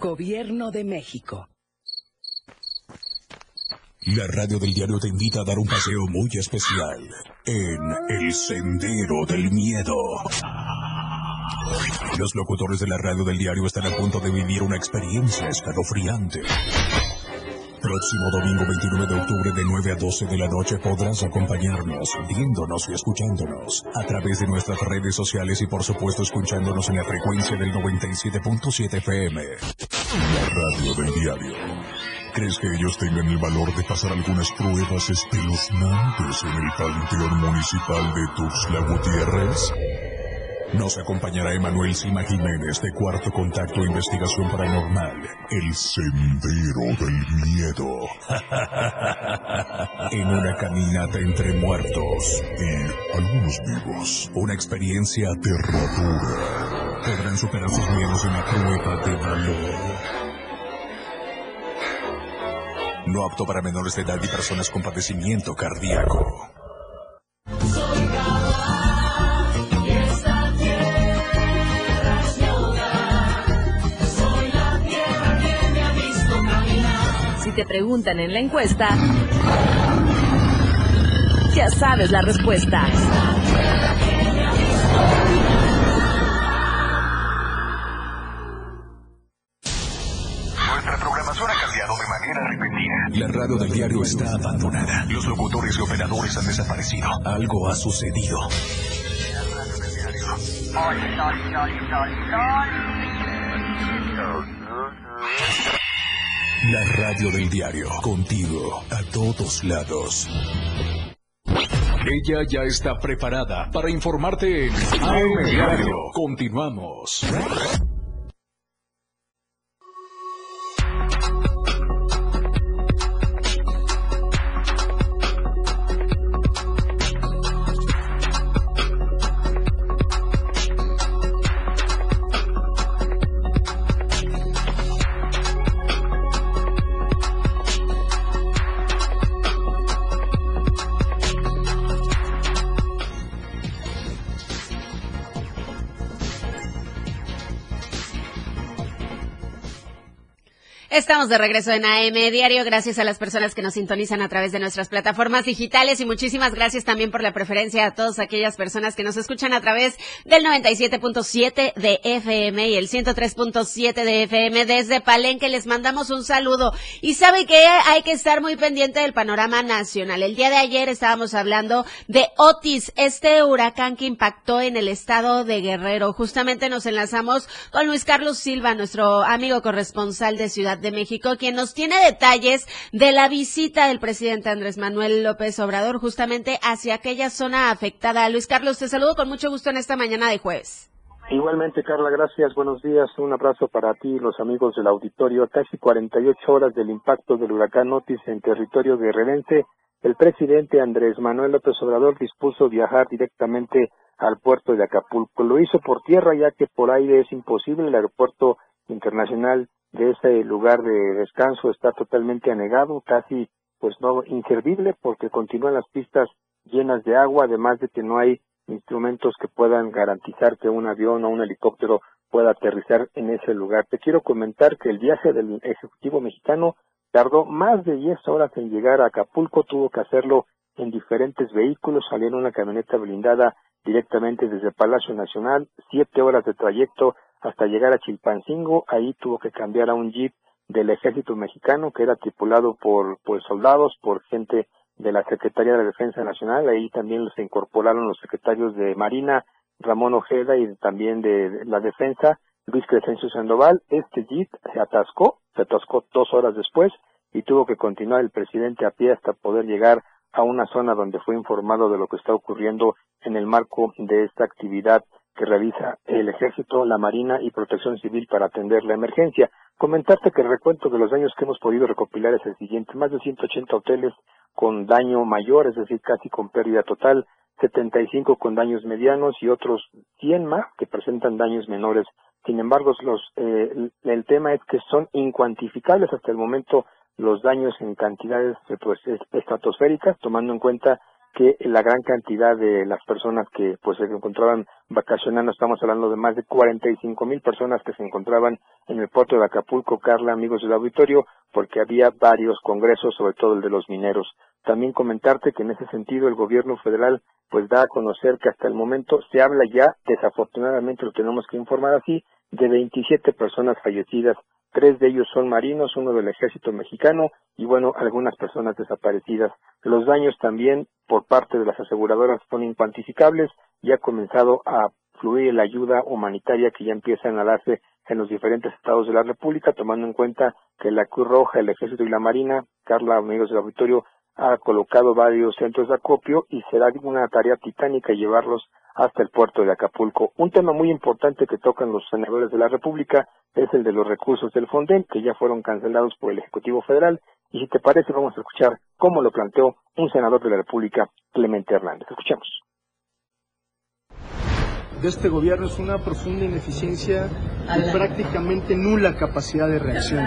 Gobierno de México. La radio del diario te invita a dar un paseo muy especial en El Sendero del Miedo. Los locutores de la radio del diario están a punto de vivir una experiencia escalofriante. Próximo domingo 29 de octubre de 9 a 12 de la noche podrás acompañarnos, viéndonos y escuchándonos a través de nuestras redes sociales y por supuesto escuchándonos en la frecuencia del 97.7 FM. La radio del diario. ¿Crees que ellos tengan el valor de pasar algunas pruebas espeluznantes en el Panteón Municipal de Tuxtla Gutiérrez? Nos acompañará Emanuel Sima Jiménez de Cuarto Contacto Investigación Paranormal, El Sendero del Miedo. en una caminata entre muertos y algunos vivos. Una experiencia aterradora. Podrán superar sus miedos en la prueba de valor. No apto para menores de edad y personas con padecimiento cardíaco. Te preguntan en la encuesta, ya sabes la respuesta. Nuestra programación ha cambiado de manera repentina. La radio del diario está abandonada. Los locutores y operadores han desaparecido. Algo ha sucedido. La radio del diario. Contigo. A todos lados. Ella ya está preparada para informarte en AM Diario. Continuamos. Estamos de regreso en AM Diario. Gracias a las personas que nos sintonizan a través de nuestras plataformas digitales y muchísimas gracias también por la preferencia a todas aquellas personas que nos escuchan a través del 97.7 de FM y el 103.7 de FM desde Palenque. Les mandamos un saludo y sabe que hay que estar muy pendiente del panorama nacional. El día de ayer estábamos hablando de Otis, este huracán que impactó en el estado de Guerrero. Justamente nos enlazamos con Luis Carlos Silva, nuestro amigo corresponsal de Ciudad de México, quien nos tiene detalles de la visita del presidente Andrés Manuel López Obrador justamente hacia aquella zona afectada. Luis Carlos, te saludo con mucho gusto en esta mañana de jueves. Igualmente, Carla, gracias. Buenos días. Un abrazo para ti y los amigos del auditorio. A casi 48 horas del impacto del huracán Otis en territorio guerrerense, el presidente Andrés Manuel López Obrador dispuso viajar directamente al puerto de Acapulco. Lo hizo por tierra ya que por aire es imposible. El aeropuerto internacional de ese lugar de descanso está totalmente anegado, casi pues no inservible porque continúan las pistas llenas de agua, además de que no hay instrumentos que puedan garantizar que un avión o un helicóptero pueda aterrizar en ese lugar. Te quiero comentar que el viaje del Ejecutivo mexicano tardó más de 10 horas en llegar a Acapulco, tuvo que hacerlo en diferentes vehículos, salió en una camioneta blindada directamente desde Palacio Nacional, siete horas de trayecto hasta llegar a Chilpancingo, ahí tuvo que cambiar a un jeep del ejército mexicano que era tripulado por pues soldados, por gente de la Secretaría de Defensa Nacional, ahí también se incorporaron los secretarios de Marina, Ramón Ojeda y también de la Defensa, Luis Crescencio Sandoval, este jeep se atascó, se atascó dos horas después y tuvo que continuar el presidente a pie hasta poder llegar a una zona donde fue informado de lo que está ocurriendo en el marco de esta actividad que realiza el Ejército, la Marina y Protección Civil para atender la emergencia. Comentarte que el recuento de los daños que hemos podido recopilar es el siguiente. Más de 180 hoteles con daño mayor, es decir, casi con pérdida total, 75 con daños medianos y otros 100 más que presentan daños menores. Sin embargo, los, eh, el tema es que son incuantificables hasta el momento los daños en cantidades pues, estratosféricas, tomando en cuenta que la gran cantidad de las personas que pues se encontraban vacacionando, estamos hablando de más de 45 mil personas que se encontraban en el puerto de Acapulco, Carla, amigos del auditorio, porque había varios congresos, sobre todo el de los mineros. También comentarte que en ese sentido el gobierno federal pues da a conocer que hasta el momento se habla ya, desafortunadamente lo tenemos que informar así, de 27 personas fallecidas Tres de ellos son marinos, uno del ejército mexicano y bueno, algunas personas desaparecidas. Los daños también por parte de las aseguradoras son incuantificables y ha comenzado a fluir la ayuda humanitaria que ya empieza a darse en los diferentes estados de la República, tomando en cuenta que la Cruz Roja, el Ejército y la Marina, Carla, amigos del auditorio, ha colocado varios centros de acopio y será una tarea titánica llevarlos hasta el puerto de Acapulco. Un tema muy importante que tocan los senadores de la República es el de los recursos del Fonden, que ya fueron cancelados por el Ejecutivo Federal. Y si te parece, vamos a escuchar cómo lo planteó un senador de la República, Clemente Hernández. Escuchemos. De este gobierno es una profunda ineficiencia y prácticamente nula capacidad de reacción.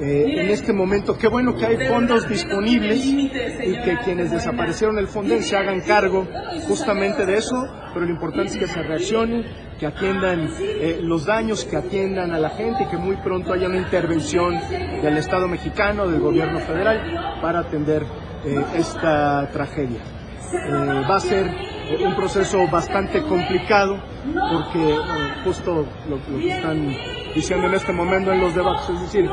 Eh, en este momento, qué bueno que hay fondos disponibles y que quienes desaparecieron el fondo se hagan cargo justamente de eso, pero lo importante es que se reaccione, que atiendan eh, los daños, que atiendan a la gente y que muy pronto haya una intervención del Estado mexicano, del gobierno federal, para atender eh, esta tragedia. Eh, va a ser un proceso bastante complicado porque eh, justo lo, que están diciendo en este momento en los debates, es decir,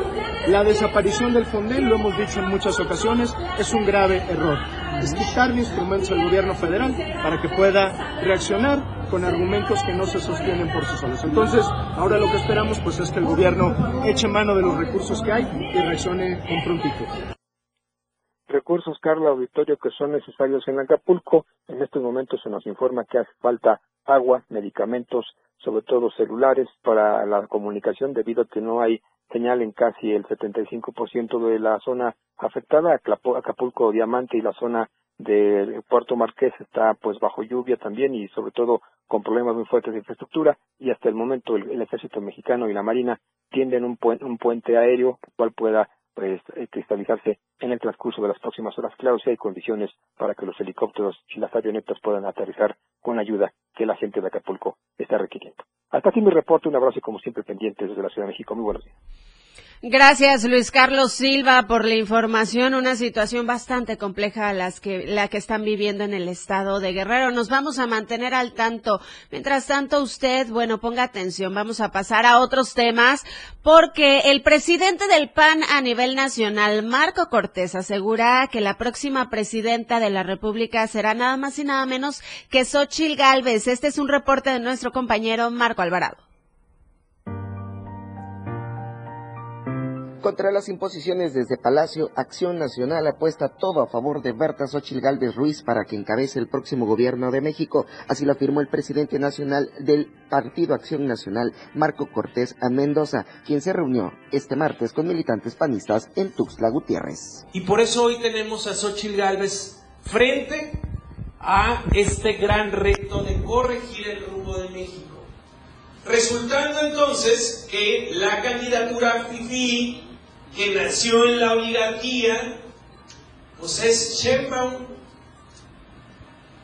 la desaparición del Fondel, lo hemos dicho en muchas ocasiones, es un grave error. Es quitarle instrumentos al gobierno federal para que pueda reaccionar con argumentos que no se sostienen por sí solos. Entonces, ahora lo que esperamos pues es que el gobierno eche mano de los recursos que hay y reaccione con prontitud recursos, Carla Auditorio, que son necesarios en Acapulco. En estos momentos se nos informa que hace falta agua, medicamentos, sobre todo celulares, para la comunicación, debido a que no hay señal en casi el 75% de la zona afectada. Acapulco Diamante y la zona del Puerto Marqués está pues bajo lluvia también y sobre todo con problemas muy fuertes de infraestructura y hasta el momento el, el ejército mexicano y la marina tienden un, pu un puente aéreo el cual pueda pues, eh, cristalizarse en el transcurso de las próximas horas. Claro, si hay condiciones para que los helicópteros y las avionetas puedan aterrizar con ayuda que la gente de Acapulco está requiriendo. Hasta aquí mi reporte, un abrazo y como siempre pendiente desde la Ciudad de México. Muy buenos días. Gracias, Luis Carlos Silva, por la información. Una situación bastante compleja las que, la que están viviendo en el estado de Guerrero. Nos vamos a mantener al tanto. Mientras tanto, usted, bueno, ponga atención. Vamos a pasar a otros temas porque el presidente del PAN a nivel nacional, Marco Cortés, asegura que la próxima presidenta de la República será nada más y nada menos que Xochil Gálvez. Este es un reporte de nuestro compañero Marco Alvarado. Contra las imposiciones desde Palacio, Acción Nacional apuesta todo a favor de Berta Xochil Gálvez Ruiz para que encabece el próximo gobierno de México. Así lo afirmó el presidente nacional del Partido Acción Nacional, Marco Cortés a Mendoza, quien se reunió este martes con militantes panistas en Tuxtla Gutiérrez. Y por eso hoy tenemos a Xochil Gálvez frente a este gran reto de corregir el rumbo de México. Resultando entonces que la candidatura FIFI que nació en la oligarquía, pues es Sheinbaum.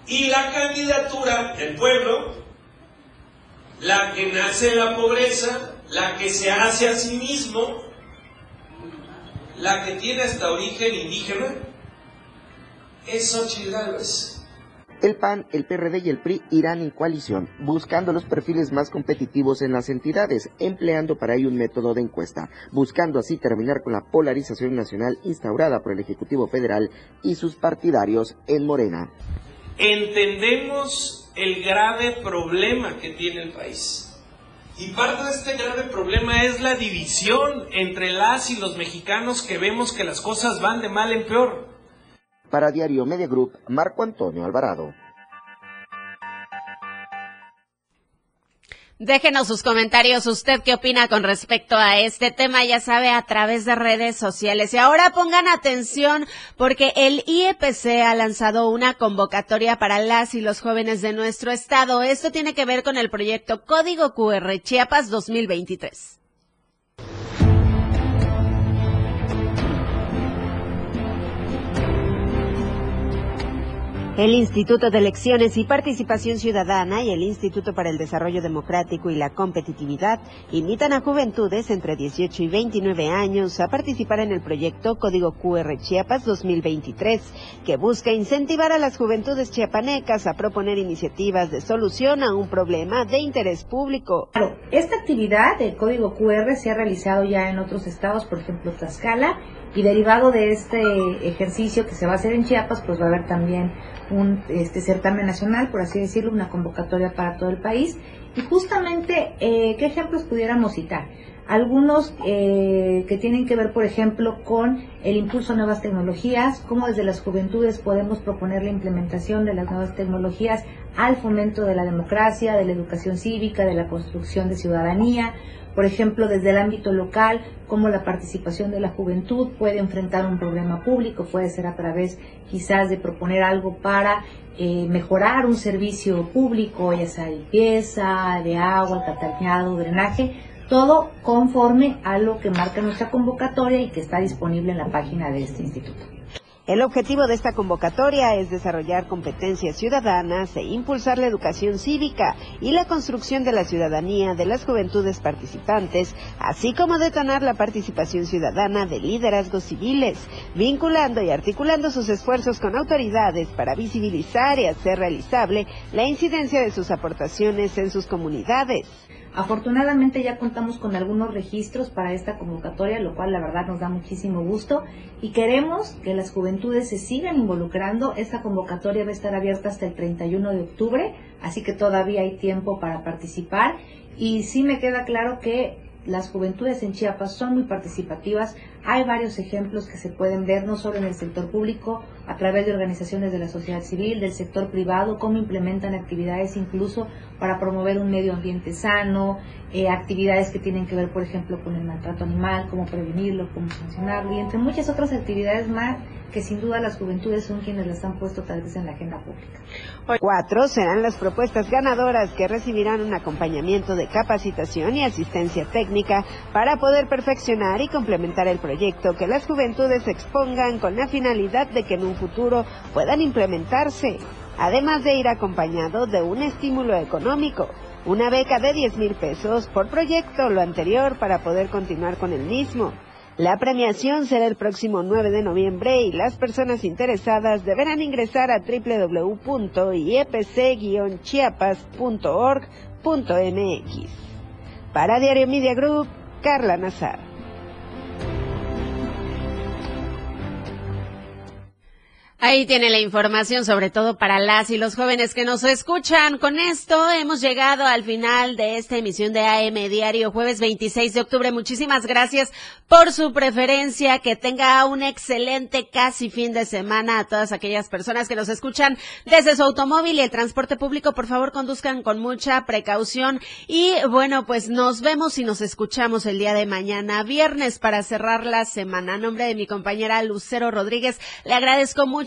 Y la candidatura del pueblo, la que nace en la pobreza, la que se hace a sí mismo, la que tiene hasta origen indígena, es Xochitl. El PAN, el PRD y el PRI irán en coalición, buscando los perfiles más competitivos en las entidades, empleando para ello un método de encuesta, buscando así terminar con la polarización nacional instaurada por el Ejecutivo Federal y sus partidarios en Morena. Entendemos el grave problema que tiene el país. Y parte de este grave problema es la división entre las y los mexicanos que vemos que las cosas van de mal en peor. Para Diario Media Group, Marco Antonio Alvarado. Déjenos sus comentarios. ¿Usted qué opina con respecto a este tema? Ya sabe, a través de redes sociales. Y ahora pongan atención porque el IEPC ha lanzado una convocatoria para las y los jóvenes de nuestro estado. Esto tiene que ver con el proyecto Código QR Chiapas 2023. El Instituto de Elecciones y Participación Ciudadana y el Instituto para el Desarrollo Democrático y la Competitividad invitan a juventudes entre 18 y 29 años a participar en el proyecto Código QR Chiapas 2023, que busca incentivar a las juventudes chiapanecas a proponer iniciativas de solución a un problema de interés público. Esta actividad del Código QR se ha realizado ya en otros estados, por ejemplo Tlaxcala, y derivado de este ejercicio que se va a hacer en Chiapas, pues va a haber también un este certamen nacional, por así decirlo, una convocatoria para todo el país. Y justamente, eh, ¿qué ejemplos pudiéramos citar? Algunos eh, que tienen que ver, por ejemplo, con el impulso a nuevas tecnologías, cómo desde las juventudes podemos proponer la implementación de las nuevas tecnologías al fomento de la democracia, de la educación cívica, de la construcción de ciudadanía, por ejemplo, desde el ámbito local, cómo la participación de la juventud puede enfrentar un problema público, puede ser a través quizás de proponer algo para eh, mejorar un servicio público, ya sea limpieza, de agua, alcantarillado, drenaje, todo conforme a lo que marca nuestra convocatoria y que está disponible en la página de este instituto. El objetivo de esta convocatoria es desarrollar competencias ciudadanas e impulsar la educación cívica y la construcción de la ciudadanía de las juventudes participantes, así como detonar la participación ciudadana de liderazgos civiles, vinculando y articulando sus esfuerzos con autoridades para visibilizar y hacer realizable la incidencia de sus aportaciones en sus comunidades. Afortunadamente ya contamos con algunos registros para esta convocatoria, lo cual la verdad nos da muchísimo gusto y queremos que las juventudes se sigan involucrando. Esta convocatoria va a estar abierta hasta el 31 de octubre, así que todavía hay tiempo para participar y sí me queda claro que las juventudes en Chiapas son muy participativas. Hay varios ejemplos que se pueden ver no solo en el sector público, a través de organizaciones de la sociedad civil, del sector privado, cómo implementan actividades incluso para promover un medio ambiente sano, eh, actividades que tienen que ver, por ejemplo, con el maltrato animal, cómo prevenirlo, cómo sancionarlo, y entre muchas otras actividades más que sin duda las juventudes son quienes las han puesto tal vez en la agenda pública. Cuatro serán las propuestas ganadoras que recibirán un acompañamiento de capacitación y asistencia técnica para poder perfeccionar y complementar el proyecto que las juventudes expongan con la finalidad de que en un futuro puedan implementarse, además de ir acompañado de un estímulo económico. Una beca de 10 mil pesos por proyecto, lo anterior para poder continuar con el mismo. La premiación será el próximo 9 de noviembre y las personas interesadas deberán ingresar a www.ipc-chiapas.org.mx. Para Diario Media Group, Carla Nazar. Ahí tiene la información, sobre todo para las y los jóvenes que nos escuchan. Con esto hemos llegado al final de esta emisión de AM Diario, jueves 26 de octubre. Muchísimas gracias por su preferencia. Que tenga un excelente casi fin de semana a todas aquellas personas que nos escuchan desde su automóvil y el transporte público. Por favor, conduzcan con mucha precaución. Y bueno, pues nos vemos y nos escuchamos el día de mañana, viernes, para cerrar la semana. A nombre de mi compañera Lucero Rodríguez, le agradezco mucho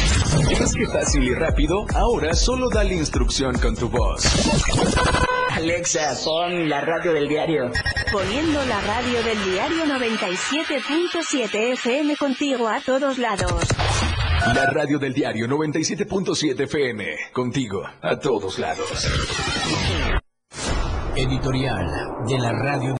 ¿Es que fácil y rápido? Ahora solo dale instrucción con tu voz. Alexa, pon la radio del diario. Poniendo la radio del diario 97.7 FM contigo a todos lados. La radio del diario 97.7 FM. Contigo, a todos lados. Editorial de la radio.